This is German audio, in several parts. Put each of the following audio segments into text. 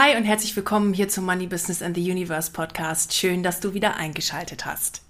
Hi und herzlich willkommen hier zum Money Business and the Universe Podcast. Schön, dass du wieder eingeschaltet hast.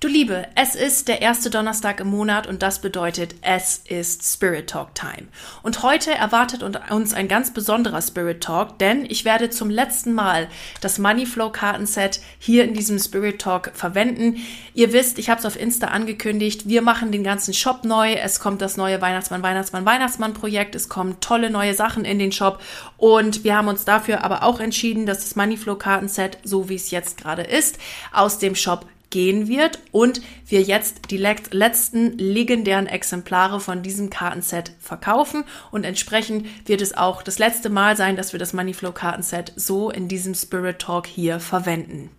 Du Liebe, es ist der erste Donnerstag im Monat und das bedeutet, es ist Spirit Talk Time. Und heute erwartet uns ein ganz besonderer Spirit Talk, denn ich werde zum letzten Mal das Money Flow Kartenset hier in diesem Spirit Talk verwenden. Ihr wisst, ich habe es auf Insta angekündigt, wir machen den ganzen Shop neu. Es kommt das neue Weihnachtsmann, Weihnachtsmann, Weihnachtsmann Projekt. Es kommen tolle neue Sachen in den Shop und wir haben uns dafür aber auch entschieden, dass das Money Flow Kartenset, so wie es jetzt gerade ist, aus dem Shop gehen wird und wir jetzt die letzten legendären Exemplare von diesem Kartenset verkaufen und entsprechend wird es auch das letzte Mal sein, dass wir das Moneyflow Kartenset so in diesem Spirit Talk hier verwenden.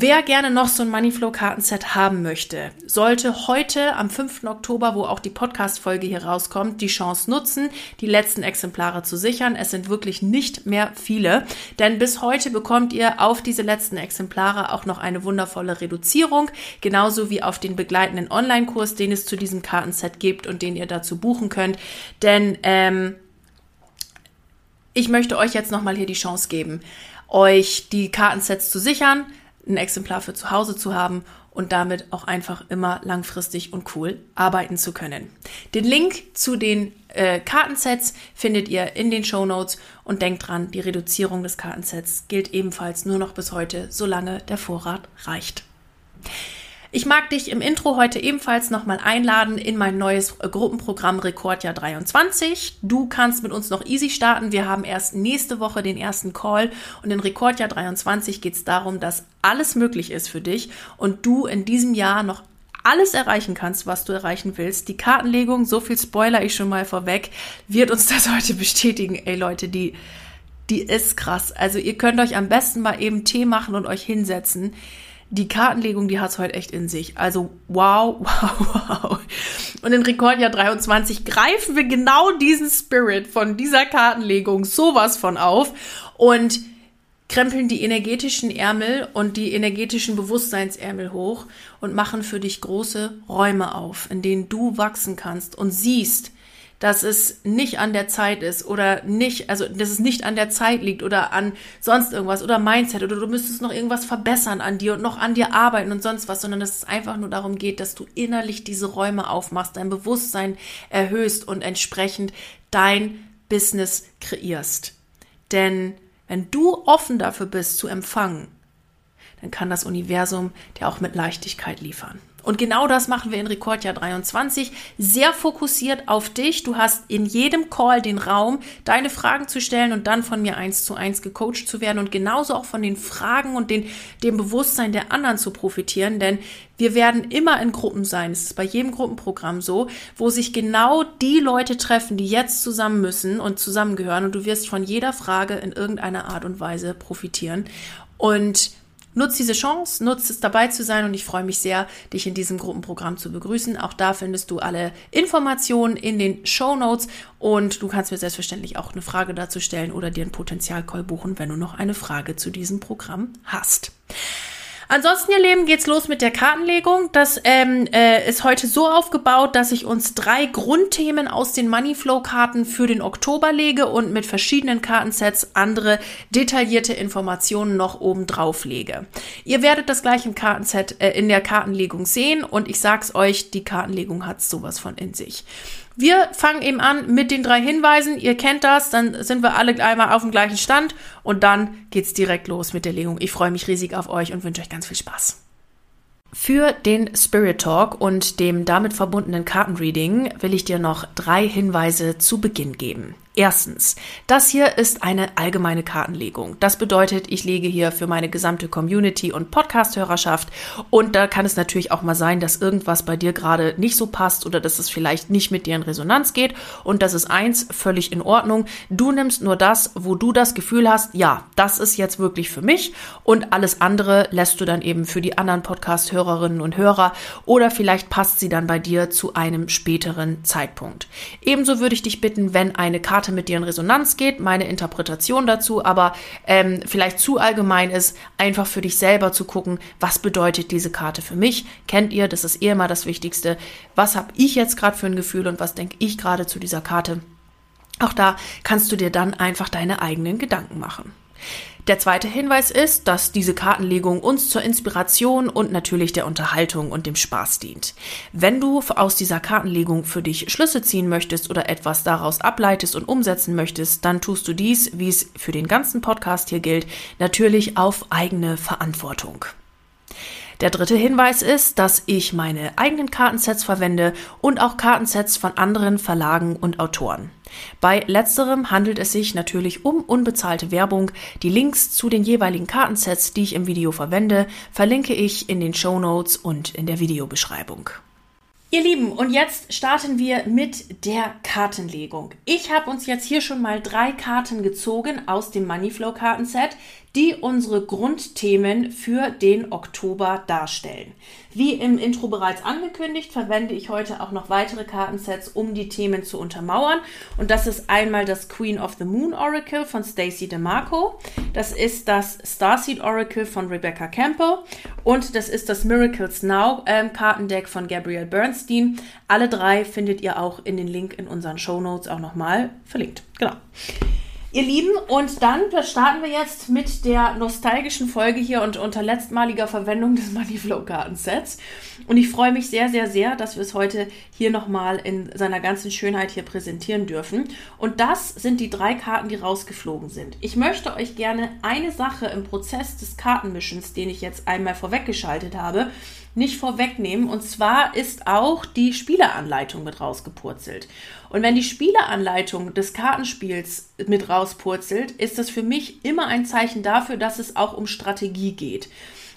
Wer gerne noch so ein Moneyflow-Kartenset haben möchte, sollte heute am 5. Oktober, wo auch die Podcast-Folge hier rauskommt, die Chance nutzen, die letzten Exemplare zu sichern. Es sind wirklich nicht mehr viele, denn bis heute bekommt ihr auf diese letzten Exemplare auch noch eine wundervolle Reduzierung, genauso wie auf den begleitenden Online-Kurs, den es zu diesem Kartenset gibt und den ihr dazu buchen könnt. Denn ähm, ich möchte euch jetzt nochmal hier die Chance geben, euch die Kartensets zu sichern ein Exemplar für zu Hause zu haben und damit auch einfach immer langfristig und cool arbeiten zu können. Den Link zu den äh, Kartensets findet ihr in den Show Notes und denkt dran, die Reduzierung des Kartensets gilt ebenfalls nur noch bis heute, solange der Vorrat reicht. Ich mag dich im Intro heute ebenfalls nochmal einladen in mein neues äh, Gruppenprogramm Rekordjahr 23. Du kannst mit uns noch easy starten. Wir haben erst nächste Woche den ersten Call und in Rekordjahr 23 geht es darum, dass alles möglich ist für dich und du in diesem Jahr noch alles erreichen kannst, was du erreichen willst. Die Kartenlegung, so viel Spoiler ich schon mal vorweg, wird uns das heute bestätigen. Ey Leute, die, die ist krass. Also ihr könnt euch am besten mal eben Tee machen und euch hinsetzen die Kartenlegung, die hat's heute echt in sich. Also wow, wow, wow. Und in Rekordjahr 23 greifen wir genau diesen Spirit von dieser Kartenlegung sowas von auf und krempeln die energetischen Ärmel und die energetischen Bewusstseinsärmel hoch und machen für dich große Räume auf, in denen du wachsen kannst und siehst, dass es nicht an der Zeit ist oder nicht, also dass es nicht an der Zeit liegt oder an sonst irgendwas oder Mindset oder du müsstest noch irgendwas verbessern an dir und noch an dir arbeiten und sonst was, sondern dass es einfach nur darum geht, dass du innerlich diese Räume aufmachst, dein Bewusstsein erhöhst und entsprechend dein Business kreierst. Denn wenn du offen dafür bist zu empfangen, dann kann das Universum dir auch mit Leichtigkeit liefern. Und genau das machen wir in Rekordjahr 23. Sehr fokussiert auf dich. Du hast in jedem Call den Raum, deine Fragen zu stellen und dann von mir eins zu eins gecoacht zu werden und genauso auch von den Fragen und den, dem Bewusstsein der anderen zu profitieren. Denn wir werden immer in Gruppen sein. Es ist bei jedem Gruppenprogramm so, wo sich genau die Leute treffen, die jetzt zusammen müssen und zusammengehören. Und du wirst von jeder Frage in irgendeiner Art und Weise profitieren. Und Nutz diese Chance, nutz es dabei zu sein und ich freue mich sehr, dich in diesem Gruppenprogramm zu begrüßen. Auch da findest du alle Informationen in den Show Notes und du kannst mir selbstverständlich auch eine Frage dazu stellen oder dir einen Potenzialcall buchen, wenn du noch eine Frage zu diesem Programm hast. Ansonsten, ihr Leben, geht's los mit der Kartenlegung. Das ähm, äh, ist heute so aufgebaut, dass ich uns drei Grundthemen aus den Moneyflow-Karten für den Oktober lege und mit verschiedenen Kartensets andere detaillierte Informationen noch oben drauf lege. Ihr werdet das gleich im Kartenset äh, in der Kartenlegung sehen und ich sag's euch, die Kartenlegung hat sowas von in sich. Wir fangen eben an mit den drei Hinweisen. Ihr kennt das, dann sind wir alle einmal auf dem gleichen Stand und dann geht's direkt los mit der Legung. Ich freue mich riesig auf euch und wünsche euch ganz viel Spaß. Für den Spirit Talk und dem damit verbundenen Kartenreading will ich dir noch drei Hinweise zu Beginn geben. Erstens, das hier ist eine allgemeine Kartenlegung. Das bedeutet, ich lege hier für meine gesamte Community und Podcast-Hörerschaft und da kann es natürlich auch mal sein, dass irgendwas bei dir gerade nicht so passt oder dass es vielleicht nicht mit dir in Resonanz geht und das ist eins völlig in Ordnung. Du nimmst nur das, wo du das Gefühl hast, ja, das ist jetzt wirklich für mich und alles andere lässt du dann eben für die anderen Podcast-Hörerinnen und Hörer oder vielleicht passt sie dann bei dir zu einem späteren Zeitpunkt. Ebenso würde ich dich bitten, wenn eine Karte Karte mit in Resonanz geht, meine Interpretation dazu, aber ähm, vielleicht zu allgemein ist, einfach für dich selber zu gucken, was bedeutet diese Karte für mich? Kennt ihr, das ist eh immer das Wichtigste. Was habe ich jetzt gerade für ein Gefühl und was denke ich gerade zu dieser Karte? Auch da kannst du dir dann einfach deine eigenen Gedanken machen. Der zweite Hinweis ist, dass diese Kartenlegung uns zur Inspiration und natürlich der Unterhaltung und dem Spaß dient. Wenn du aus dieser Kartenlegung für dich Schlüsse ziehen möchtest oder etwas daraus ableitest und umsetzen möchtest, dann tust du dies, wie es für den ganzen Podcast hier gilt, natürlich auf eigene Verantwortung. Der dritte Hinweis ist, dass ich meine eigenen Kartensets verwende und auch Kartensets von anderen Verlagen und Autoren. Bei letzterem handelt es sich natürlich um unbezahlte Werbung. Die Links zu den jeweiligen Kartensets, die ich im Video verwende, verlinke ich in den Show Notes und in der Videobeschreibung. Ihr Lieben, und jetzt starten wir mit der Kartenlegung. Ich habe uns jetzt hier schon mal drei Karten gezogen aus dem Moneyflow Kartenset, die unsere Grundthemen für den Oktober darstellen. Wie im Intro bereits angekündigt, verwende ich heute auch noch weitere Kartensets, um die Themen zu untermauern. Und das ist einmal das Queen of the Moon Oracle von Stacey DeMarco. Das ist das Starseed Oracle von Rebecca Campbell. Und das ist das Miracles Now ähm, Kartendeck von Gabrielle Bernstein. Alle drei findet ihr auch in den Link in unseren Show Notes auch nochmal verlinkt. Genau. Ihr Lieben, und dann starten wir jetzt mit der nostalgischen Folge hier und unter letztmaliger Verwendung des Moneyflow Kartensets. Und ich freue mich sehr, sehr, sehr, dass wir es heute hier nochmal in seiner ganzen Schönheit hier präsentieren dürfen. Und das sind die drei Karten, die rausgeflogen sind. Ich möchte euch gerne eine Sache im Prozess des Kartenmischens, den ich jetzt einmal vorweggeschaltet habe, nicht vorwegnehmen. Und zwar ist auch die Spieleranleitung mit rausgepurzelt. Und wenn die Spieleranleitung des Kartenspiels mit rauspurzelt, ist das für mich immer ein Zeichen dafür, dass es auch um Strategie geht.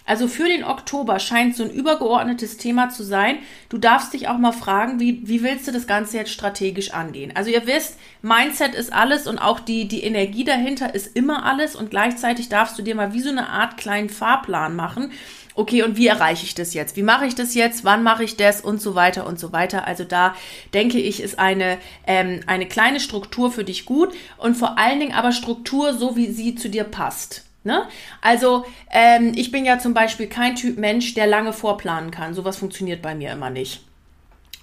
Also für den Oktober scheint so ein übergeordnetes Thema zu sein. Du darfst dich auch mal fragen, wie, wie willst du das Ganze jetzt strategisch angehen? Also ihr wisst, Mindset ist alles und auch die, die Energie dahinter ist immer alles und gleichzeitig darfst du dir mal wie so eine Art kleinen Fahrplan machen okay, und wie erreiche ich das jetzt? Wie mache ich das jetzt? Wann mache ich das? Und so weiter und so weiter. Also da denke ich, ist eine, ähm, eine kleine Struktur für dich gut und vor allen Dingen aber Struktur so, wie sie zu dir passt. Ne? Also ähm, ich bin ja zum Beispiel kein Typ Mensch, der lange vorplanen kann. Sowas funktioniert bei mir immer nicht.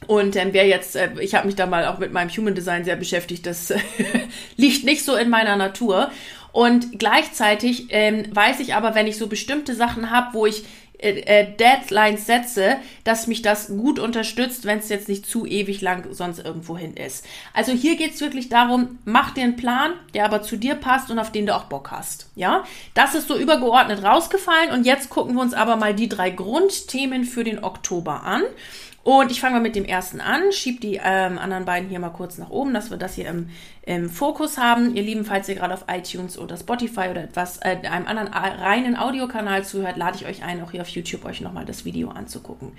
Und ähm, wer jetzt, äh, ich habe mich da mal auch mit meinem Human Design sehr beschäftigt, das liegt nicht so in meiner Natur. Und gleichzeitig ähm, weiß ich aber, wenn ich so bestimmte Sachen habe, wo ich äh, äh, Deadlines setze, dass mich das gut unterstützt, wenn es jetzt nicht zu ewig lang sonst irgendwo hin ist. Also hier geht es wirklich darum, mach dir einen Plan, der aber zu dir passt und auf den du auch Bock hast. Ja, das ist so übergeordnet rausgefallen und jetzt gucken wir uns aber mal die drei Grundthemen für den Oktober an. Und ich fange mal mit dem ersten an, schieb die ähm, anderen beiden hier mal kurz nach oben, dass wir das hier im, im Fokus haben. Ihr Lieben, falls ihr gerade auf iTunes oder Spotify oder etwas, äh, einem anderen reinen Audiokanal zuhört, lade ich euch ein, auch hier auf YouTube euch nochmal das Video anzugucken.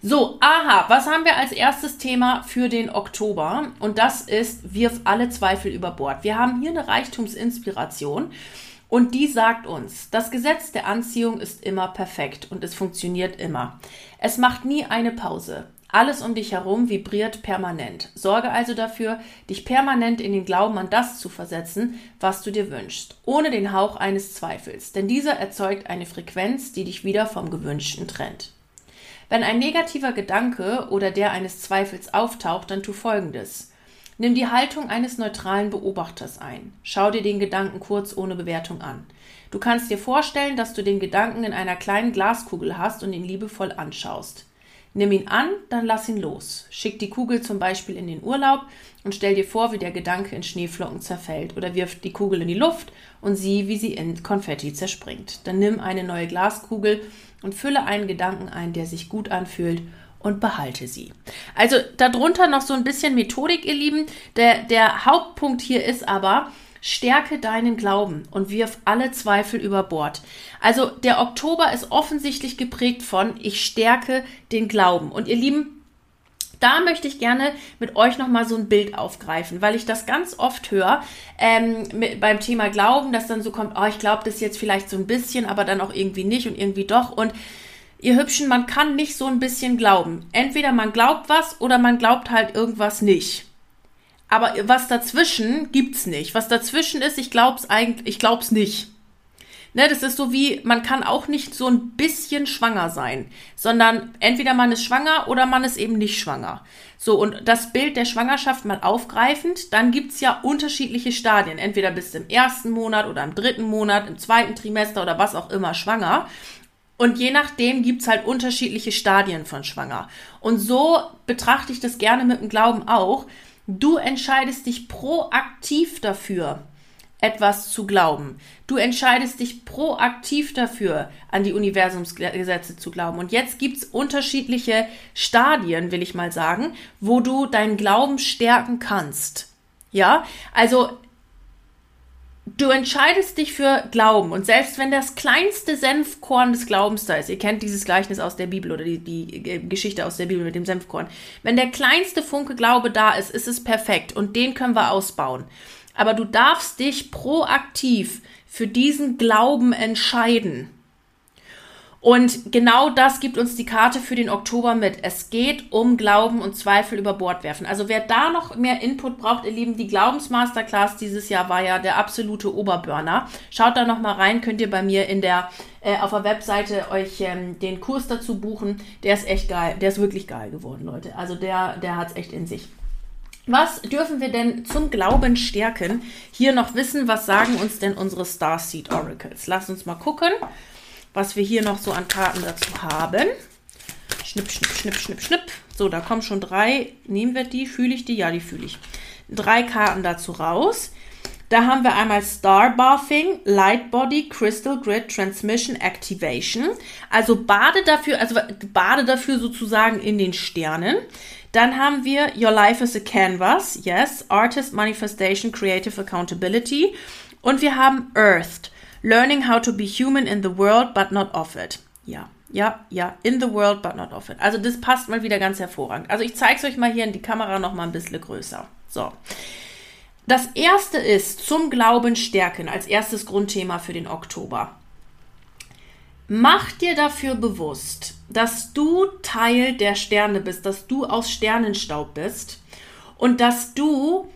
So, aha, was haben wir als erstes Thema für den Oktober? Und das ist, wirf alle Zweifel über Bord. Wir haben hier eine Reichtumsinspiration. Und die sagt uns, das Gesetz der Anziehung ist immer perfekt und es funktioniert immer. Es macht nie eine Pause. Alles um dich herum vibriert permanent. Sorge also dafür, dich permanent in den Glauben an das zu versetzen, was du dir wünschst, ohne den Hauch eines Zweifels, denn dieser erzeugt eine Frequenz, die dich wieder vom Gewünschten trennt. Wenn ein negativer Gedanke oder der eines Zweifels auftaucht, dann tu folgendes. Nimm die Haltung eines neutralen Beobachters ein. Schau dir den Gedanken kurz ohne Bewertung an. Du kannst dir vorstellen, dass du den Gedanken in einer kleinen Glaskugel hast und ihn liebevoll anschaust. Nimm ihn an, dann lass ihn los. Schick die Kugel zum Beispiel in den Urlaub und stell dir vor, wie der Gedanke in Schneeflocken zerfällt oder wirf die Kugel in die Luft und sieh, wie sie in Konfetti zerspringt. Dann nimm eine neue Glaskugel und fülle einen Gedanken ein, der sich gut anfühlt und behalte sie. Also darunter noch so ein bisschen Methodik, ihr Lieben. Der, der Hauptpunkt hier ist aber, stärke deinen Glauben und wirf alle Zweifel über Bord. Also der Oktober ist offensichtlich geprägt von, ich stärke den Glauben. Und ihr Lieben, da möchte ich gerne mit euch nochmal so ein Bild aufgreifen, weil ich das ganz oft höre ähm, mit, beim Thema Glauben, dass dann so kommt, oh, ich glaube das jetzt vielleicht so ein bisschen, aber dann auch irgendwie nicht und irgendwie doch. Und ihr Hübschen, man kann nicht so ein bisschen glauben. Entweder man glaubt was oder man glaubt halt irgendwas nicht. Aber was dazwischen gibt's nicht. Was dazwischen ist, ich glaub's eigentlich, ich glaub's nicht. Ne, das ist so wie, man kann auch nicht so ein bisschen schwanger sein, sondern entweder man ist schwanger oder man ist eben nicht schwanger. So, und das Bild der Schwangerschaft mal aufgreifend, dann gibt's ja unterschiedliche Stadien. Entweder bist du im ersten Monat oder im dritten Monat, im zweiten Trimester oder was auch immer schwanger. Und je nachdem gibt's halt unterschiedliche Stadien von schwanger. Und so betrachte ich das gerne mit dem Glauben auch. Du entscheidest dich proaktiv dafür, etwas zu glauben. Du entscheidest dich proaktiv dafür, an die Universumsgesetze zu glauben. Und jetzt gibt's unterschiedliche Stadien, will ich mal sagen, wo du deinen Glauben stärken kannst. Ja, also du entscheidest dich für Glauben und selbst wenn das kleinste Senfkorn des Glaubens da ist, ihr kennt dieses Gleichnis aus der Bibel oder die, die Geschichte aus der Bibel mit dem Senfkorn, wenn der kleinste Funke Glaube da ist, ist es perfekt und den können wir ausbauen. Aber du darfst dich proaktiv für diesen Glauben entscheiden. Und genau das gibt uns die Karte für den Oktober mit. Es geht um Glauben und Zweifel über Bord werfen. Also wer da noch mehr Input braucht, ihr Lieben, die Glaubensmasterclass dieses Jahr war ja der absolute Oberburner. Schaut da noch mal rein, könnt ihr bei mir in der äh, auf der Webseite euch ähm, den Kurs dazu buchen. Der ist echt geil. Der ist wirklich geil geworden, Leute. Also der der hat's echt in sich. Was dürfen wir denn zum Glauben stärken? Hier noch wissen, was sagen uns denn unsere Starseed Oracles? Lasst uns mal gucken was wir hier noch so an Karten dazu haben. Schnipp, schnipp, schnipp, schnipp, schnipp. So, da kommen schon drei. Nehmen wir die? Fühle ich die? Ja, die fühle ich. Drei Karten dazu raus. Da haben wir einmal Star Bathing, Light Body, Crystal Grid, Transmission, Activation. Also bade dafür, also bade dafür sozusagen in den Sternen. Dann haben wir Your Life is a Canvas, yes, Artist Manifestation, Creative Accountability. Und wir haben Earthed. Learning how to be human in the world, but not of it. Ja, ja, ja, in the world, but not of it. Also das passt mal wieder ganz hervorragend. Also ich zeige es euch mal hier in die Kamera noch mal ein bisschen größer. So. Das erste ist zum Glauben stärken als erstes Grundthema für den Oktober. Mach dir dafür bewusst, dass du Teil der Sterne bist, dass du aus Sternenstaub bist und dass du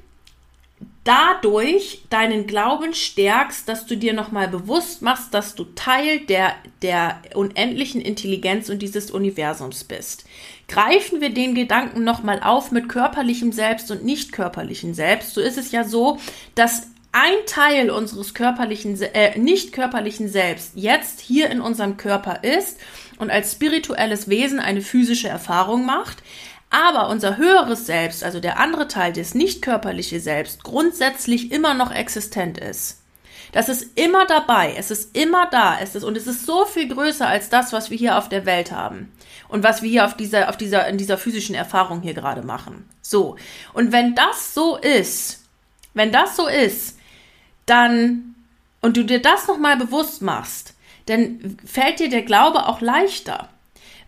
dadurch deinen Glauben stärkst, dass du dir nochmal bewusst machst, dass du Teil der, der unendlichen Intelligenz und dieses Universums bist. Greifen wir den Gedanken nochmal auf mit körperlichem Selbst und nicht körperlichem Selbst, so ist es ja so, dass ein Teil unseres körperlichen, äh, nicht körperlichen Selbst jetzt hier in unserem Körper ist und als spirituelles Wesen eine physische Erfahrung macht, aber unser höheres Selbst, also der andere Teil, das nicht körperliche Selbst, grundsätzlich immer noch existent ist. Das ist immer dabei, es ist immer da, es ist, und es ist so viel größer als das, was wir hier auf der Welt haben. Und was wir hier auf dieser, auf dieser, in dieser physischen Erfahrung hier gerade machen. So. Und wenn das so ist, wenn das so ist, dann, und du dir das nochmal bewusst machst, dann fällt dir der Glaube auch leichter.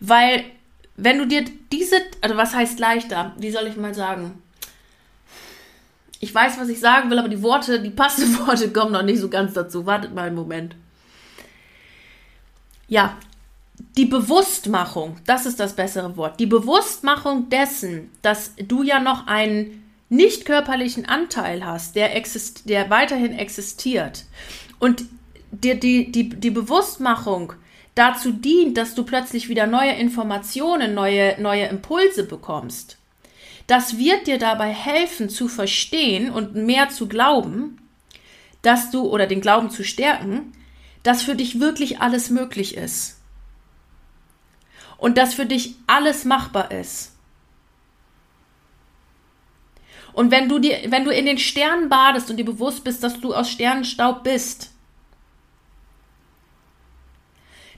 Weil wenn du dir diese, also was heißt leichter? Wie soll ich mal sagen? Ich weiß, was ich sagen will, aber die Worte, die passenden Worte kommen noch nicht so ganz dazu. Wartet mal einen Moment. Ja, die Bewusstmachung, das ist das bessere Wort. Die Bewusstmachung dessen, dass du ja noch einen nicht körperlichen Anteil hast, der, exist der weiterhin existiert. Und die, die, die, die Bewusstmachung, dazu dient, dass du plötzlich wieder neue Informationen, neue, neue Impulse bekommst. Das wird dir dabei helfen zu verstehen und mehr zu glauben, dass du oder den Glauben zu stärken, dass für dich wirklich alles möglich ist. Und dass für dich alles machbar ist. Und wenn du dir, wenn du in den Sternen badest und dir bewusst bist, dass du aus Sternenstaub bist,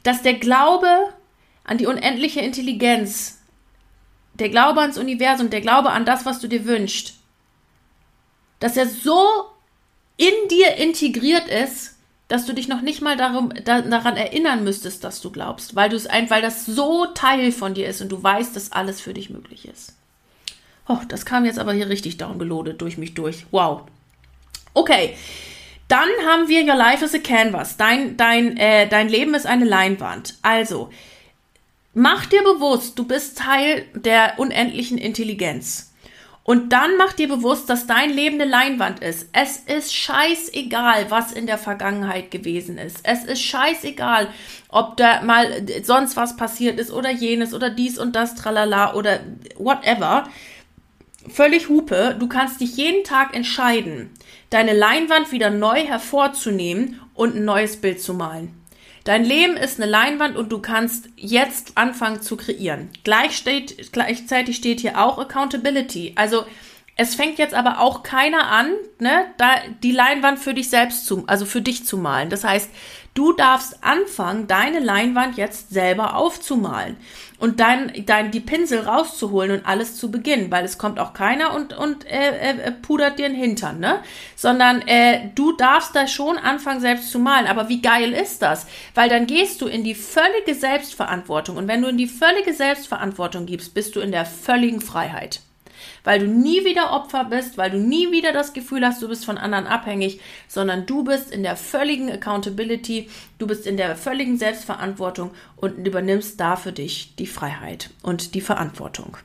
dass der Glaube an die unendliche Intelligenz der Glaube ans Universum, der Glaube an das, was du dir wünschst, dass er so in dir integriert ist, dass du dich noch nicht mal darum, da, daran erinnern müsstest, dass du glaubst, weil du ein, weil das so Teil von dir ist und du weißt, dass alles für dich möglich ist. Oh, das kam jetzt aber hier richtig downgeloadet durch mich durch. Wow. Okay. Dann haben wir Your Life is a Canvas. Dein, dein, äh, dein Leben ist eine Leinwand. Also, mach dir bewusst, du bist Teil der unendlichen Intelligenz. Und dann mach dir bewusst, dass dein Leben eine Leinwand ist. Es ist scheißegal, was in der Vergangenheit gewesen ist. Es ist scheißegal, ob da mal sonst was passiert ist oder jenes oder dies und das, tralala oder whatever. Völlig Hupe. Du kannst dich jeden Tag entscheiden, deine Leinwand wieder neu hervorzunehmen und ein neues Bild zu malen. Dein Leben ist eine Leinwand und du kannst jetzt anfangen zu kreieren. Gleich steht, gleichzeitig steht hier auch Accountability. Also es fängt jetzt aber auch keiner an, ne, da die Leinwand für dich selbst zu, also für dich zu malen. Das heißt, du darfst anfangen, deine Leinwand jetzt selber aufzumalen und dann, dann die Pinsel rauszuholen und alles zu beginnen, weil es kommt auch keiner und, und äh, äh, pudert dir den Hintern, ne? Sondern äh, du darfst da schon anfangen, selbst zu malen. Aber wie geil ist das? Weil dann gehst du in die völlige Selbstverantwortung. Und wenn du in die völlige Selbstverantwortung gibst, bist du in der völligen Freiheit weil du nie wieder Opfer bist, weil du nie wieder das Gefühl hast, du bist von anderen abhängig, sondern du bist in der völligen Accountability, du bist in der völligen Selbstverantwortung und übernimmst da für dich die Freiheit und die Verantwortung.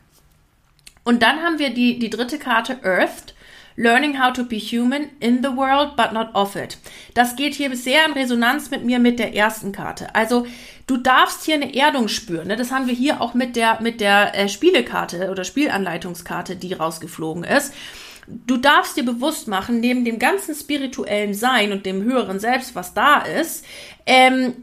Und dann haben wir die, die dritte Karte Earth. Learning how to be human in the world, but not of it. Das geht hier sehr in Resonanz mit mir mit der ersten Karte. Also du darfst hier eine Erdung spüren. Ne? Das haben wir hier auch mit der, mit der äh, Spielekarte oder Spielanleitungskarte, die rausgeflogen ist. Du darfst dir bewusst machen, neben dem ganzen spirituellen Sein und dem höheren Selbst, was da ist, ähm,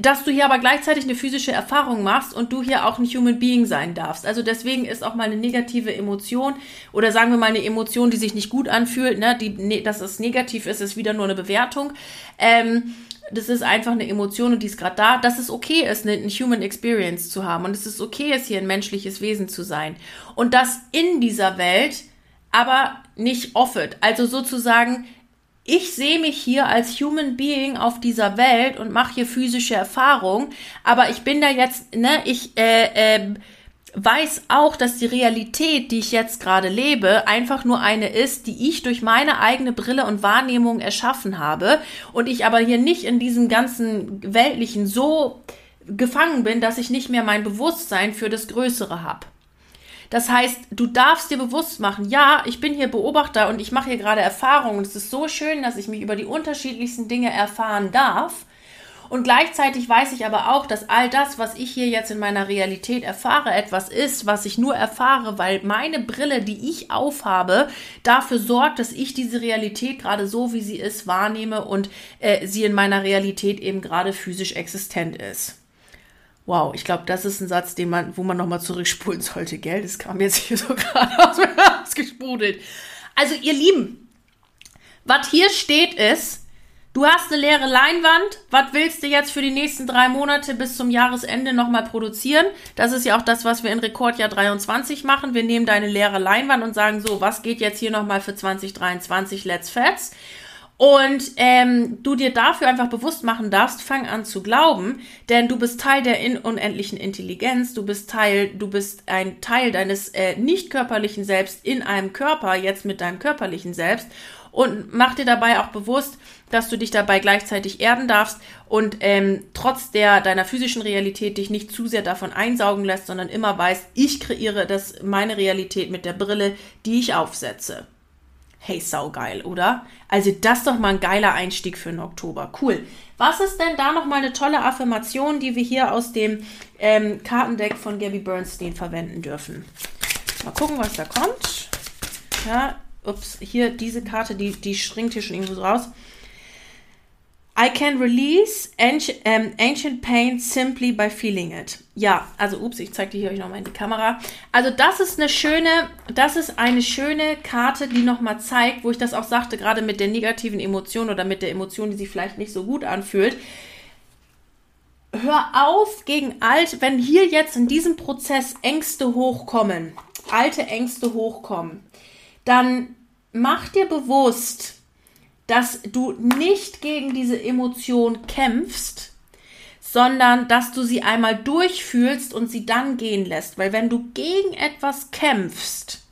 dass du hier aber gleichzeitig eine physische Erfahrung machst und du hier auch ein Human Being sein darfst. Also deswegen ist auch mal eine negative Emotion oder sagen wir mal eine Emotion, die sich nicht gut anfühlt, ne, die, ne, dass es negativ ist, ist wieder nur eine Bewertung. Ähm, das ist einfach eine Emotion und die ist gerade da, dass es okay ist, eine, eine Human Experience zu haben und es ist okay ist, hier ein menschliches Wesen zu sein. Und das in dieser Welt aber nicht offet. Also sozusagen ich sehe mich hier als Human Being auf dieser Welt und mache hier physische Erfahrungen, aber ich bin da jetzt, ne, ich äh, äh, weiß auch, dass die Realität, die ich jetzt gerade lebe, einfach nur eine ist, die ich durch meine eigene Brille und Wahrnehmung erschaffen habe und ich aber hier nicht in diesem ganzen weltlichen so gefangen bin, dass ich nicht mehr mein Bewusstsein für das Größere habe. Das heißt, du darfst dir bewusst machen, ja, ich bin hier Beobachter und ich mache hier gerade Erfahrungen. Es ist so schön, dass ich mich über die unterschiedlichsten Dinge erfahren darf. Und gleichzeitig weiß ich aber auch, dass all das, was ich hier jetzt in meiner Realität erfahre, etwas ist, was ich nur erfahre, weil meine Brille, die ich aufhabe, dafür sorgt, dass ich diese Realität gerade so, wie sie ist, wahrnehme und äh, sie in meiner Realität eben gerade physisch existent ist. Wow, ich glaube, das ist ein Satz, den man, wo man nochmal zurückspulen sollte, gell? Das kam jetzt hier so gerade aus mir rausgesprudelt. Also, ihr Lieben, was hier steht ist, du hast eine leere Leinwand, was willst du jetzt für die nächsten drei Monate bis zum Jahresende nochmal produzieren? Das ist ja auch das, was wir in Rekordjahr 23 machen. Wir nehmen deine leere Leinwand und sagen so, was geht jetzt hier nochmal für 2023, let's fets und ähm, du dir dafür einfach bewusst machen darfst, fang an zu glauben, denn du bist Teil der in unendlichen Intelligenz, du bist Teil, du bist ein Teil deines äh, nicht körperlichen Selbst in einem Körper, jetzt mit deinem körperlichen Selbst. Und mach dir dabei auch bewusst, dass du dich dabei gleichzeitig erden darfst und ähm, trotz der deiner physischen Realität dich nicht zu sehr davon einsaugen lässt, sondern immer weißt, ich kreiere das meine Realität mit der Brille, die ich aufsetze. Hey, saugeil, oder? Also das ist doch mal ein geiler Einstieg für den Oktober. Cool. Was ist denn da noch mal eine tolle Affirmation, die wir hier aus dem ähm, Kartendeck von Gabby Bernstein verwenden dürfen? Mal gucken, was da kommt. Ja, ups, hier diese Karte, die, die schringt hier schon irgendwo raus. I can release ancient, um, ancient pain simply by feeling it. Ja, also ups, ich zeige die hier euch nochmal in die Kamera. Also das ist eine schöne, das ist eine schöne Karte, die nochmal zeigt, wo ich das auch sagte, gerade mit der negativen Emotion oder mit der Emotion, die sich vielleicht nicht so gut anfühlt. hör auf gegen alt, wenn hier jetzt in diesem Prozess Ängste hochkommen, alte Ängste hochkommen, dann mach dir bewusst, dass du nicht gegen diese Emotion kämpfst, sondern dass du sie einmal durchfühlst und sie dann gehen lässt. Weil wenn du gegen etwas kämpfst,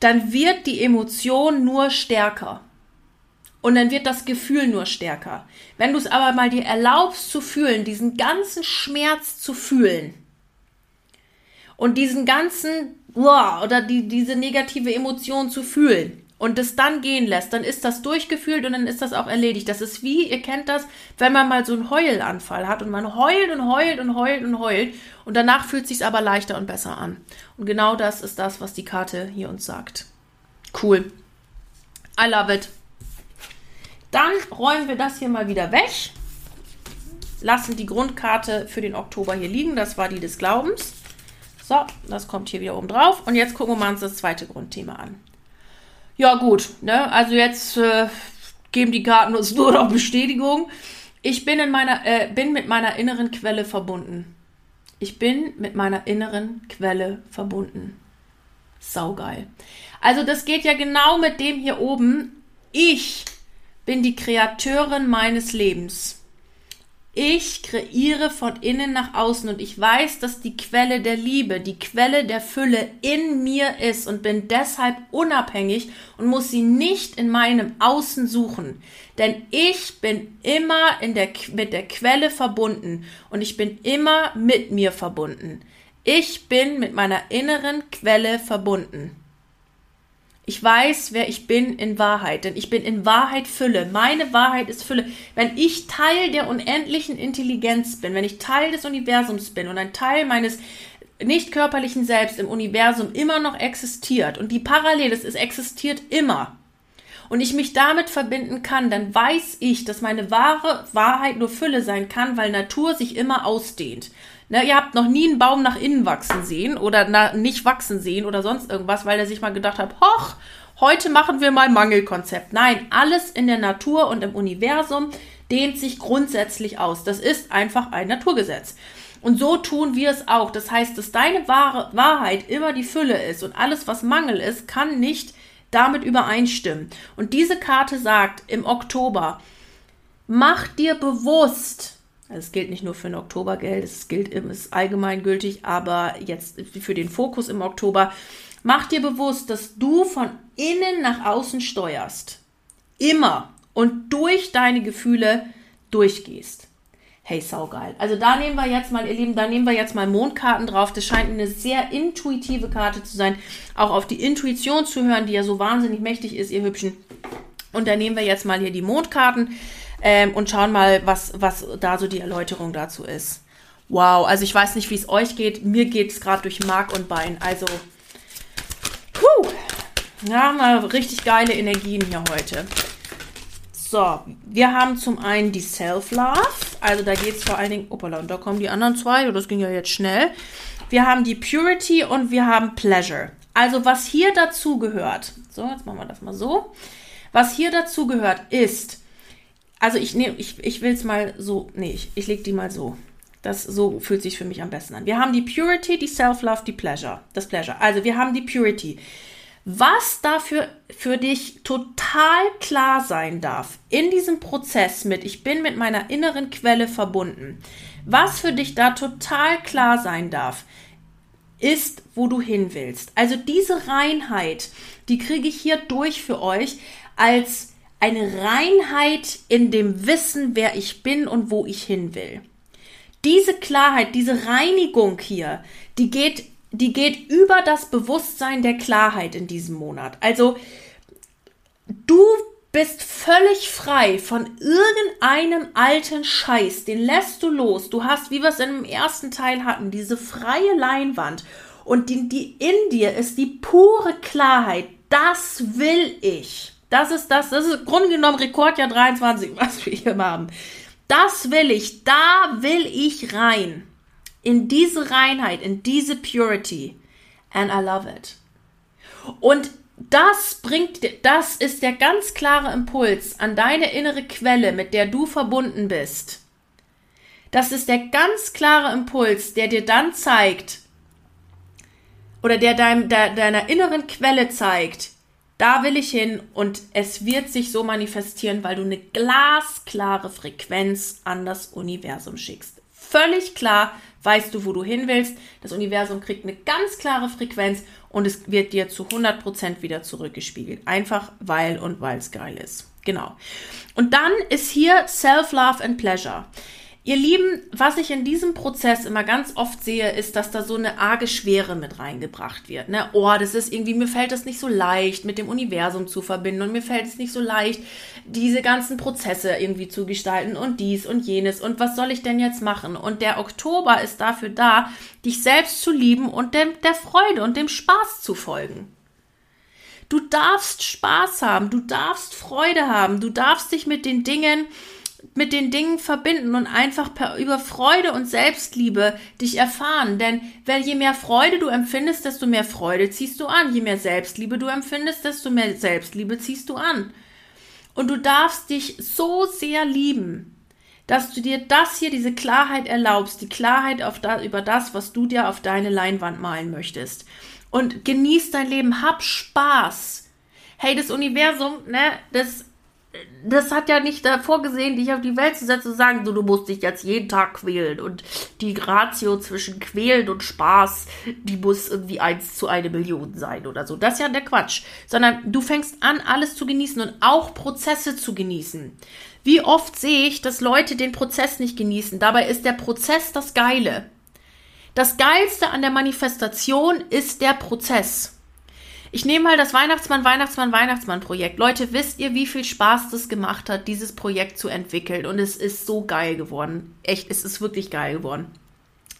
dann wird die Emotion nur stärker. Und dann wird das Gefühl nur stärker. Wenn du es aber mal dir erlaubst zu fühlen, diesen ganzen Schmerz zu fühlen und diesen ganzen, oder die, diese negative Emotion zu fühlen, und das dann gehen lässt, dann ist das durchgefühlt und dann ist das auch erledigt. Das ist wie, ihr kennt das, wenn man mal so einen Heulanfall hat und man heult und heult und heult und heult und danach fühlt sich aber leichter und besser an. Und genau das ist das, was die Karte hier uns sagt. Cool. I love it. Dann räumen wir das hier mal wieder weg. Lassen die Grundkarte für den Oktober hier liegen. Das war die des Glaubens. So, das kommt hier wieder oben drauf. Und jetzt gucken wir uns das zweite Grundthema an. Ja, gut, ne? Also jetzt äh, geben die Karten uns nur noch Bestätigung. Ich bin in meiner, äh, bin mit meiner inneren Quelle verbunden. Ich bin mit meiner inneren Quelle verbunden. Saugeil. Also das geht ja genau mit dem hier oben. Ich bin die Kreateurin meines Lebens. Ich kreiere von innen nach außen und ich weiß, dass die Quelle der Liebe, die Quelle der Fülle in mir ist und bin deshalb unabhängig und muss sie nicht in meinem Außen suchen. Denn ich bin immer in der, mit der Quelle verbunden und ich bin immer mit mir verbunden. Ich bin mit meiner inneren Quelle verbunden. Ich weiß, wer ich bin in Wahrheit, denn ich bin in Wahrheit Fülle. Meine Wahrheit ist Fülle. Wenn ich Teil der unendlichen Intelligenz bin, wenn ich Teil des Universums bin und ein Teil meines nicht körperlichen Selbst im Universum immer noch existiert und die parallel ist, es existiert immer und ich mich damit verbinden kann, dann weiß ich, dass meine wahre Wahrheit nur Fülle sein kann, weil Natur sich immer ausdehnt. Ne, ihr habt noch nie einen Baum nach innen wachsen sehen oder na, nicht wachsen sehen oder sonst irgendwas, weil er sich mal gedacht hat, hoch, heute machen wir mal Mangelkonzept. Nein, alles in der Natur und im Universum dehnt sich grundsätzlich aus. Das ist einfach ein Naturgesetz. Und so tun wir es auch. Das heißt, dass deine wahre Wahrheit immer die Fülle ist und alles, was Mangel ist, kann nicht damit übereinstimmen. Und diese Karte sagt im Oktober, mach dir bewusst, also es gilt nicht nur für ein Oktobergeld, es gilt ist allgemeingültig, aber jetzt für den Fokus im Oktober. Mach dir bewusst, dass du von innen nach außen steuerst. Immer und durch deine Gefühle durchgehst. Hey, saugeil. Also da nehmen wir jetzt mal, ihr Lieben, da nehmen wir jetzt mal Mondkarten drauf. Das scheint eine sehr intuitive Karte zu sein. Auch auf die Intuition zu hören, die ja so wahnsinnig mächtig ist, ihr Hübschen. Und da nehmen wir jetzt mal hier die Mondkarten ähm, und schauen mal, was, was da so die Erläuterung dazu ist. Wow, also ich weiß nicht, wie es euch geht. Mir geht es gerade durch Mark und Bein. Also, puh, ja, mal richtig geile Energien hier heute. So, wir haben zum einen die Self-Love. Also da geht es vor allen Dingen, opala, und da kommen die anderen zwei, das ging ja jetzt schnell. Wir haben die Purity und wir haben Pleasure. Also was hier dazu gehört, so, jetzt machen wir das mal so. Was hier dazu gehört ist, also ich nehme, ich, ich will es mal so, nee, ich, ich lege die mal so. Das so fühlt sich für mich am besten an. Wir haben die Purity, die Self-Love, die Pleasure. Das Pleasure. Also wir haben die Purity. Was dafür für dich total klar sein darf in diesem Prozess mit, ich bin mit meiner inneren Quelle verbunden, was für dich da total klar sein darf, ist, wo du hin willst. Also diese Reinheit, die kriege ich hier durch für euch als eine Reinheit in dem Wissen, wer ich bin und wo ich hin will. Diese Klarheit, diese Reinigung hier, die geht, die geht über das Bewusstsein der Klarheit in diesem Monat. Also du bist völlig frei von irgendeinem alten Scheiß, den lässt du los. Du hast, wie wir es im ersten Teil hatten, diese freie Leinwand und die, die in dir ist die pure Klarheit. Das will ich. Das ist das, das ist im Grunde genommen Rekordjahr 23, was wir hier haben. Das will ich, da will ich rein. In diese Reinheit, in diese Purity. And I love it. Und das bringt, das ist der ganz klare Impuls an deine innere Quelle, mit der du verbunden bist. Das ist der ganz klare Impuls, der dir dann zeigt, oder der, dein, der deiner inneren Quelle zeigt, da will ich hin und es wird sich so manifestieren, weil du eine glasklare Frequenz an das Universum schickst. Völlig klar weißt du, wo du hin willst. Das Universum kriegt eine ganz klare Frequenz und es wird dir zu 100% wieder zurückgespiegelt. Einfach weil und weil es geil ist. Genau. Und dann ist hier Self-Love and Pleasure. Ihr Lieben, was ich in diesem Prozess immer ganz oft sehe, ist, dass da so eine arge Schwere mit reingebracht wird. Ne? Oh, das ist irgendwie, mir fällt das nicht so leicht, mit dem Universum zu verbinden und mir fällt es nicht so leicht, diese ganzen Prozesse irgendwie zu gestalten und dies und jenes und was soll ich denn jetzt machen? Und der Oktober ist dafür da, dich selbst zu lieben und dem, der Freude und dem Spaß zu folgen. Du darfst Spaß haben, du darfst Freude haben, du darfst dich mit den Dingen mit den Dingen verbinden und einfach per, über Freude und Selbstliebe dich erfahren. Denn weil je mehr Freude du empfindest, desto mehr Freude ziehst du an. Je mehr Selbstliebe du empfindest, desto mehr Selbstliebe ziehst du an. Und du darfst dich so sehr lieben, dass du dir das hier, diese Klarheit erlaubst, die Klarheit auf da, über das, was du dir auf deine Leinwand malen möchtest. Und genieß dein Leben, hab Spaß. Hey, das Universum, ne, das das hat ja nicht davor gesehen, dich auf die Welt zu setzen und zu sagen, so, du musst dich jetzt jeden Tag quälen. Und die Ratio zwischen quälen und Spaß, die muss irgendwie eins zu eine Million sein oder so. Das ist ja der Quatsch. Sondern du fängst an, alles zu genießen und auch Prozesse zu genießen. Wie oft sehe ich, dass Leute den Prozess nicht genießen? Dabei ist der Prozess das Geile. Das Geilste an der Manifestation ist der Prozess. Ich nehme mal das Weihnachtsmann, Weihnachtsmann, Weihnachtsmann-Projekt. Leute, wisst ihr, wie viel Spaß das gemacht hat, dieses Projekt zu entwickeln? Und es ist so geil geworden. Echt, es ist wirklich geil geworden.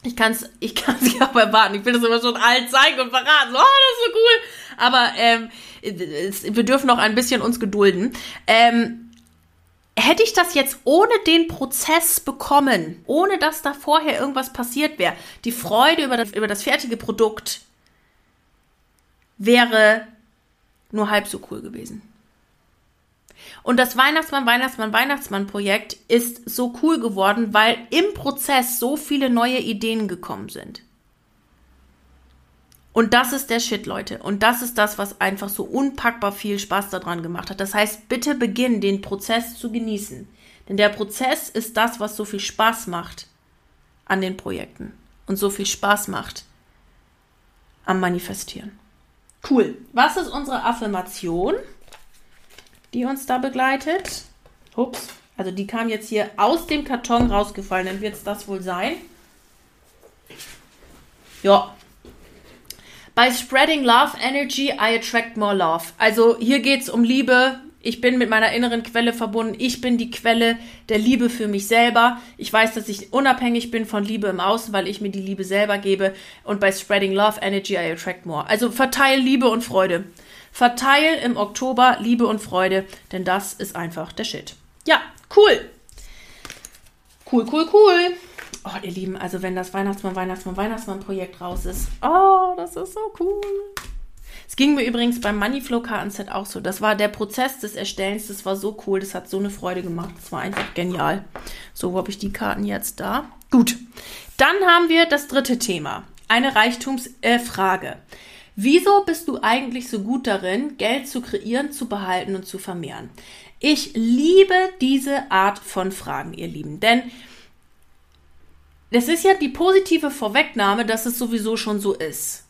Ich kann es ich kann's auch erwarten. Ich will das immer schon allen zeigen und verraten. Oh, das ist so cool. Aber ähm, es, wir dürfen noch ein bisschen uns gedulden. Ähm, hätte ich das jetzt ohne den Prozess bekommen, ohne dass da vorher irgendwas passiert wäre, die Freude über das, über das fertige Produkt, wäre nur halb so cool gewesen. Und das Weihnachtsmann, Weihnachtsmann, Weihnachtsmann-Projekt ist so cool geworden, weil im Prozess so viele neue Ideen gekommen sind. Und das ist der Shit, Leute. Und das ist das, was einfach so unpackbar viel Spaß daran gemacht hat. Das heißt, bitte beginn den Prozess zu genießen. Denn der Prozess ist das, was so viel Spaß macht an den Projekten und so viel Spaß macht am Manifestieren. Cool. Was ist unsere Affirmation, die uns da begleitet? Ups. Also die kam jetzt hier aus dem Karton rausgefallen. Dann wird es das wohl sein. Ja. By spreading love energy, I attract more love. Also hier geht es um Liebe, ich bin mit meiner inneren Quelle verbunden. Ich bin die Quelle der Liebe für mich selber. Ich weiß, dass ich unabhängig bin von Liebe im Außen, weil ich mir die Liebe selber gebe. Und bei Spreading Love Energy, I attract more. Also verteil Liebe und Freude. Verteil im Oktober Liebe und Freude, denn das ist einfach der Shit. Ja, cool. Cool, cool, cool. Oh, ihr Lieben, also wenn das Weihnachtsmann, Weihnachtsmann, Weihnachtsmann-Projekt raus ist, oh, das ist so cool. Es ging mir übrigens beim Moneyflow Kartenset auch so. Das war der Prozess des Erstellens, das war so cool, das hat so eine Freude gemacht. Das war einfach genial. So, wo habe ich die Karten jetzt da? Gut. Dann haben wir das dritte Thema. Eine Reichtumsfrage. Äh, Wieso bist du eigentlich so gut darin, Geld zu kreieren, zu behalten und zu vermehren? Ich liebe diese Art von Fragen, ihr Lieben, denn das ist ja die positive Vorwegnahme, dass es sowieso schon so ist.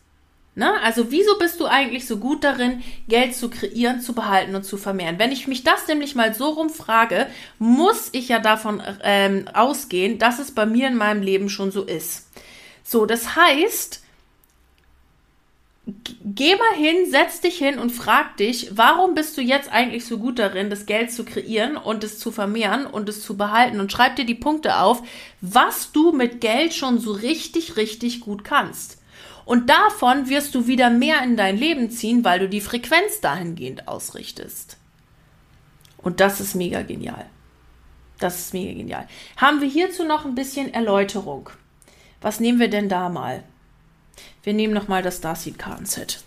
Ne? Also wieso bist du eigentlich so gut darin, Geld zu kreieren, zu behalten und zu vermehren? Wenn ich mich das nämlich mal so rumfrage, muss ich ja davon ähm, ausgehen, dass es bei mir in meinem Leben schon so ist. So, das heißt, geh mal hin, setz dich hin und frag dich, warum bist du jetzt eigentlich so gut darin, das Geld zu kreieren und es zu vermehren und es zu behalten und schreib dir die Punkte auf, was du mit Geld schon so richtig, richtig gut kannst. Und davon wirst du wieder mehr in dein Leben ziehen, weil du die Frequenz dahingehend ausrichtest. Und das ist mega genial. Das ist mega genial. Haben wir hierzu noch ein bisschen Erläuterung? Was nehmen wir denn da mal? Wir nehmen noch mal das Starseed Kartenset.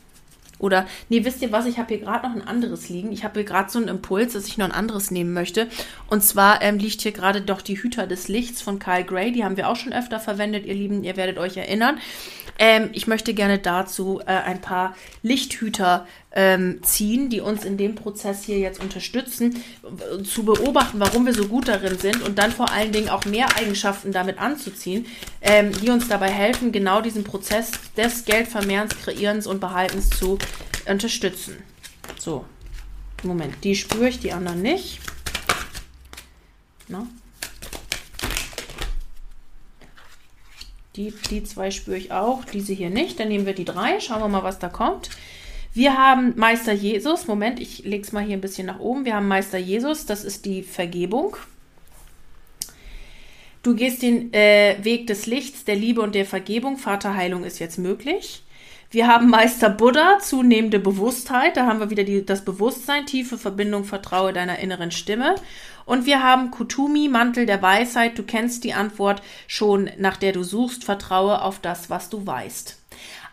Oder, nee, wisst ihr was, ich habe hier gerade noch ein anderes liegen. Ich habe hier gerade so einen Impuls, dass ich noch ein anderes nehmen möchte. Und zwar ähm, liegt hier gerade doch die Hüter des Lichts von Kyle Gray. Die haben wir auch schon öfter verwendet, ihr Lieben. Ihr werdet euch erinnern. Ähm, ich möchte gerne dazu äh, ein paar Lichthüter ähm, ziehen, die uns in dem Prozess hier jetzt unterstützen, zu beobachten, warum wir so gut darin sind und dann vor allen Dingen auch mehr Eigenschaften damit anzuziehen, ähm, die uns dabei helfen, genau diesen Prozess des Geldvermehrens, Kreierens und Behaltens zu unterstützen. So, Moment, die spüre ich, die anderen nicht. Na? Die, die zwei spüre ich auch, diese hier nicht. Dann nehmen wir die drei. Schauen wir mal, was da kommt. Wir haben Meister Jesus. Moment, ich lege es mal hier ein bisschen nach oben. Wir haben Meister Jesus. Das ist die Vergebung. Du gehst den äh, Weg des Lichts, der Liebe und der Vergebung. Vaterheilung ist jetzt möglich. Wir haben Meister Buddha, zunehmende Bewusstheit. Da haben wir wieder die, das Bewusstsein, tiefe Verbindung, vertraue deiner inneren Stimme. Und wir haben Kutumi, Mantel der Weisheit. Du kennst die Antwort schon, nach der du suchst. Vertraue auf das, was du weißt.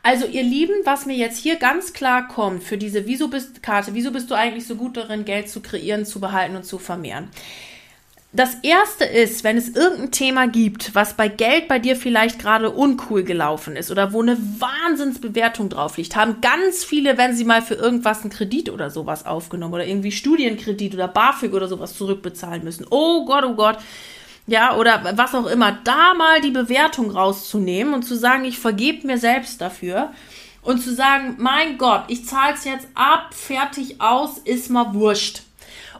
Also ihr Lieben, was mir jetzt hier ganz klar kommt für diese Wieso bist Karte, wieso bist du eigentlich so gut darin, Geld zu kreieren, zu behalten und zu vermehren? das erste ist, wenn es irgendein Thema gibt, was bei Geld bei dir vielleicht gerade uncool gelaufen ist oder wo eine Wahnsinnsbewertung drauf liegt, haben ganz viele, wenn sie mal für irgendwas einen Kredit oder sowas aufgenommen oder irgendwie Studienkredit oder BAföG oder sowas zurückbezahlen müssen. Oh Gott, oh Gott. Ja, oder was auch immer, da mal die Bewertung rauszunehmen und zu sagen, ich vergebe mir selbst dafür und zu sagen, mein Gott, ich zahle es jetzt ab, fertig aus, ist mal wurscht.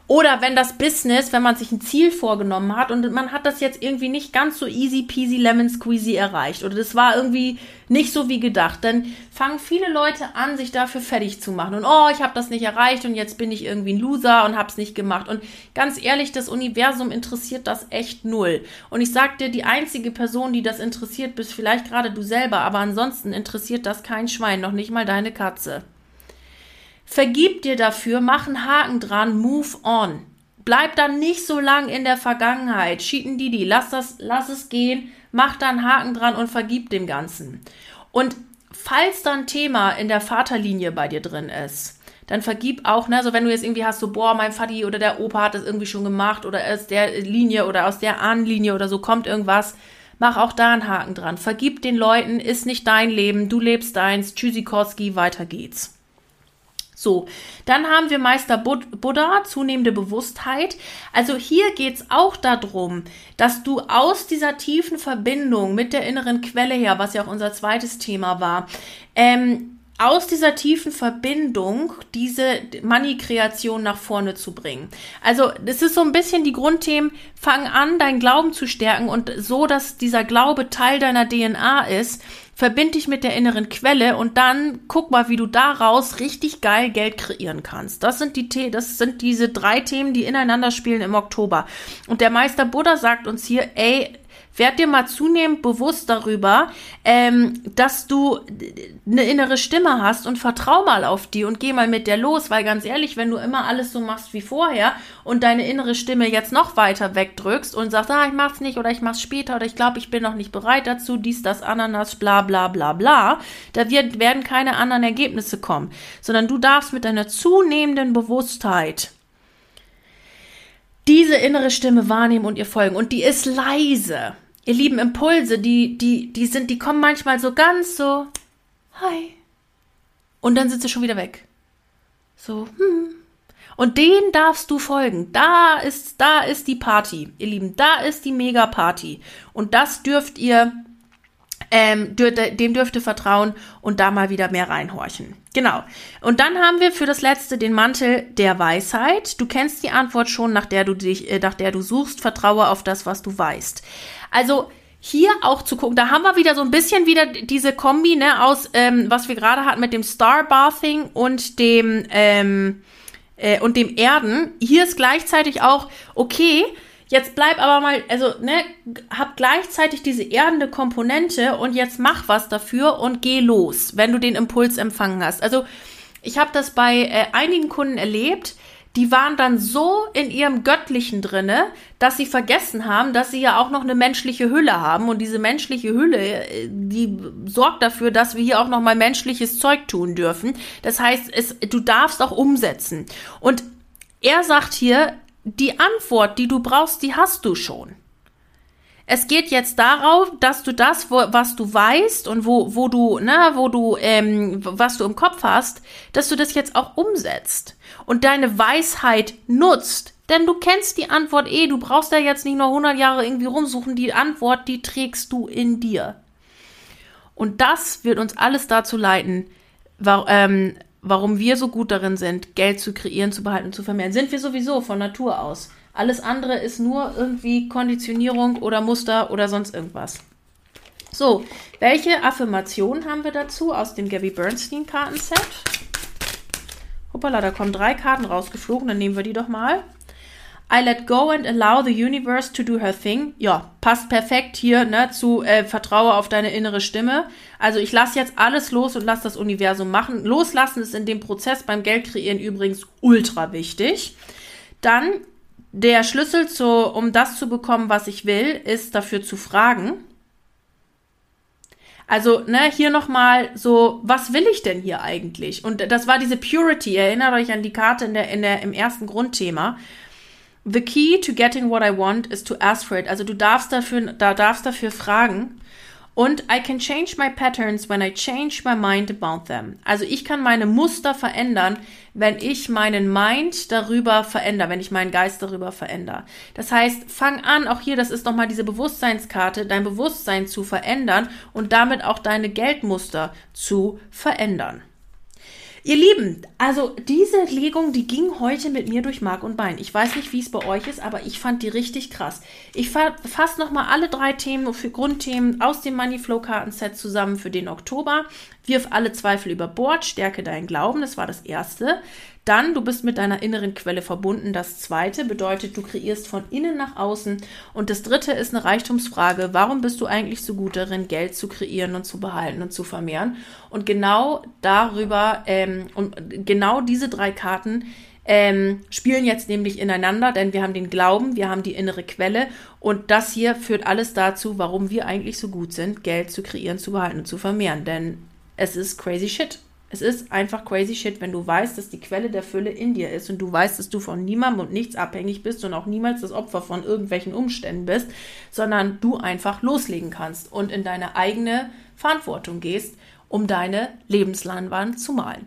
Oder wenn das Business, wenn man sich ein Ziel vorgenommen hat und man hat das jetzt irgendwie nicht ganz so easy peasy lemon squeezy erreicht oder das war irgendwie nicht so wie gedacht, dann fangen viele Leute an, sich dafür fertig zu machen und oh, ich habe das nicht erreicht und jetzt bin ich irgendwie ein Loser und habe es nicht gemacht und ganz ehrlich, das Universum interessiert das echt null. Und ich sag dir, die einzige Person, die das interessiert, bist vielleicht gerade du selber, aber ansonsten interessiert das kein Schwein, noch nicht mal deine Katze. Vergib dir dafür, mach einen Haken dran, move on. Bleib dann nicht so lang in der Vergangenheit. Cheaten Didi, lass das, lass es gehen, mach da einen Haken dran und vergib dem Ganzen. Und falls da ein Thema in der Vaterlinie bei dir drin ist, dann vergib auch, ne, so wenn du jetzt irgendwie hast, so, boah, mein Vati oder der Opa hat das irgendwie schon gemacht oder aus der Linie oder aus der Ahnenlinie oder so kommt irgendwas, mach auch da einen Haken dran. Vergib den Leuten, ist nicht dein Leben, du lebst deins, Tschüssikowski, weiter geht's. So, dann haben wir Meister Buddha, zunehmende Bewusstheit. Also hier geht's auch darum, dass du aus dieser tiefen Verbindung mit der inneren Quelle her, was ja auch unser zweites Thema war, ähm, aus dieser tiefen Verbindung diese Money-Kreation nach vorne zu bringen. Also, das ist so ein bisschen die Grundthemen. Fang an, deinen Glauben zu stärken und so, dass dieser Glaube Teil deiner DNA ist. Verbind dich mit der inneren Quelle und dann guck mal, wie du daraus richtig geil Geld kreieren kannst. Das sind die, das sind diese drei Themen, die ineinander spielen im Oktober. Und der Meister Buddha sagt uns hier, ey, werd dir mal zunehmend bewusst darüber, ähm, dass du eine innere Stimme hast und vertrau mal auf die und geh mal mit der los, weil ganz ehrlich, wenn du immer alles so machst wie vorher und deine innere Stimme jetzt noch weiter wegdrückst und sagst, ah, ich mach's nicht oder ich mach's später oder ich glaube, ich bin noch nicht bereit dazu, dies, das, Ananas, bla, bla, bla, bla, da wird, werden keine anderen Ergebnisse kommen, sondern du darfst mit deiner zunehmenden Bewusstheit diese innere Stimme wahrnehmen und ihr folgen. Und die ist leise ihr lieben Impulse, die, die, die sind, die kommen manchmal so ganz so, hi. Und dann sind sie schon wieder weg. So, hm. Und denen darfst du folgen. Da ist, da ist die Party, ihr Lieben. Da ist die Mega-Party. Und das dürft ihr ähm, dem dürft ihr vertrauen und da mal wieder mehr reinhorchen. Genau. Und dann haben wir für das letzte den Mantel der Weisheit. Du kennst die Antwort schon, nach der du dich, äh, nach der du suchst. Vertraue auf das, was du weißt. Also hier auch zu gucken, da haben wir wieder so ein bisschen wieder diese Kombi, ne, aus, ähm, was wir gerade hatten mit dem Starbathing und dem, ähm, äh, und dem Erden. Hier ist gleichzeitig auch, okay, Jetzt bleib aber mal, also, ne, hab gleichzeitig diese erdende Komponente und jetzt mach was dafür und geh los, wenn du den Impuls empfangen hast. Also, ich habe das bei äh, einigen Kunden erlebt, die waren dann so in ihrem Göttlichen drinne, dass sie vergessen haben, dass sie ja auch noch eine menschliche Hülle haben und diese menschliche Hülle, äh, die sorgt dafür, dass wir hier auch noch mal menschliches Zeug tun dürfen. Das heißt, es, du darfst auch umsetzen. Und er sagt hier, die Antwort, die du brauchst, die hast du schon. Es geht jetzt darauf, dass du das, wo, was du weißt und wo, wo du, ne, wo du, ähm, was du im Kopf hast, dass du das jetzt auch umsetzt und deine Weisheit nutzt. Denn du kennst die Antwort eh, du brauchst da jetzt nicht nur 100 Jahre irgendwie rumsuchen, die Antwort, die trägst du in dir. Und das wird uns alles dazu leiten, wa ähm, warum wir so gut darin sind, Geld zu kreieren, zu behalten, zu vermehren. Sind wir sowieso von Natur aus. Alles andere ist nur irgendwie Konditionierung oder Muster oder sonst irgendwas. So, welche Affirmationen haben wir dazu aus dem Gabby Bernstein Kartenset? Hoppala, da kommen drei Karten rausgeflogen, dann nehmen wir die doch mal. I let go and allow the universe to do her thing. Ja, passt perfekt hier ne, zu äh, Vertraue auf deine innere Stimme. Also ich lasse jetzt alles los und lasse das Universum machen. Loslassen ist in dem Prozess beim Geld kreieren übrigens ultra wichtig. Dann der Schlüssel, zu, um das zu bekommen, was ich will, ist dafür zu fragen. Also, ne, hier nochmal so, was will ich denn hier eigentlich? Und das war diese Purity. Erinnert euch an die Karte in der, in der, im ersten Grundthema. The key to getting what I want is to ask for it. Also du darfst dafür, da darfst dafür fragen und I can change my patterns when I change my mind about them. Also ich kann meine Muster verändern, wenn ich meinen Mind darüber verändere, wenn ich meinen Geist darüber verändere. Das heißt, fang an, auch hier, das ist nochmal diese Bewusstseinskarte, dein Bewusstsein zu verändern und damit auch deine Geldmuster zu verändern. Ihr Lieben, also diese Legung, die ging heute mit mir durch Mark und Bein. Ich weiß nicht, wie es bei euch ist, aber ich fand die richtig krass. Ich fasse nochmal alle drei Themen für Grundthemen aus dem Moneyflow Kartenset zusammen für den Oktober. Wirf alle Zweifel über Bord, stärke deinen Glauben, das war das erste. Dann, du bist mit deiner inneren Quelle verbunden. Das zweite bedeutet, du kreierst von innen nach außen. Und das dritte ist eine Reichtumsfrage. Warum bist du eigentlich so gut darin, Geld zu kreieren und zu behalten und zu vermehren? Und genau darüber, ähm, und genau diese drei Karten ähm, spielen jetzt nämlich ineinander, denn wir haben den Glauben, wir haben die innere Quelle und das hier führt alles dazu, warum wir eigentlich so gut sind, Geld zu kreieren, zu behalten und zu vermehren. Denn es ist crazy shit. Es ist einfach crazy shit, wenn du weißt, dass die Quelle der Fülle in dir ist und du weißt, dass du von niemandem und nichts abhängig bist und auch niemals das Opfer von irgendwelchen Umständen bist, sondern du einfach loslegen kannst und in deine eigene Verantwortung gehst, um deine Lebensleinwand zu malen.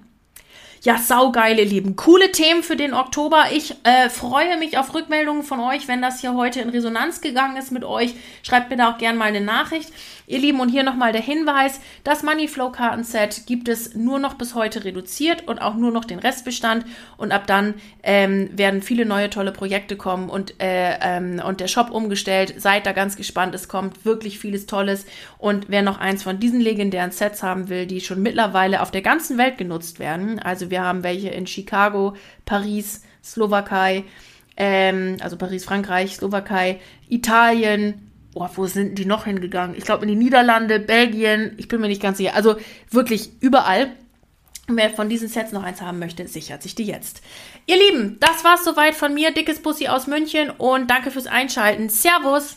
Ja, saugeil, ihr Lieben. Coole Themen für den Oktober. Ich äh, freue mich auf Rückmeldungen von euch, wenn das hier heute in Resonanz gegangen ist mit euch. Schreibt mir da auch gerne mal eine Nachricht. Ihr Lieben, und hier nochmal der Hinweis, das Moneyflow Kartenset gibt es nur noch bis heute reduziert und auch nur noch den Restbestand. Und ab dann ähm, werden viele neue tolle Projekte kommen und, äh, ähm, und der Shop umgestellt. Seid da ganz gespannt, es kommt wirklich vieles Tolles. Und wer noch eins von diesen legendären Sets haben will, die schon mittlerweile auf der ganzen Welt genutzt werden, also wir haben welche in Chicago, Paris, Slowakei, ähm, also Paris, Frankreich, Slowakei, Italien, oh, wo sind die noch hingegangen? Ich glaube in die Niederlande, Belgien, ich bin mir nicht ganz sicher. Also wirklich überall. Wer von diesen Sets noch eins haben möchte, sichert sich die jetzt. Ihr Lieben, das war's soweit von mir. Dickes Bussi aus München und danke fürs Einschalten. Servus!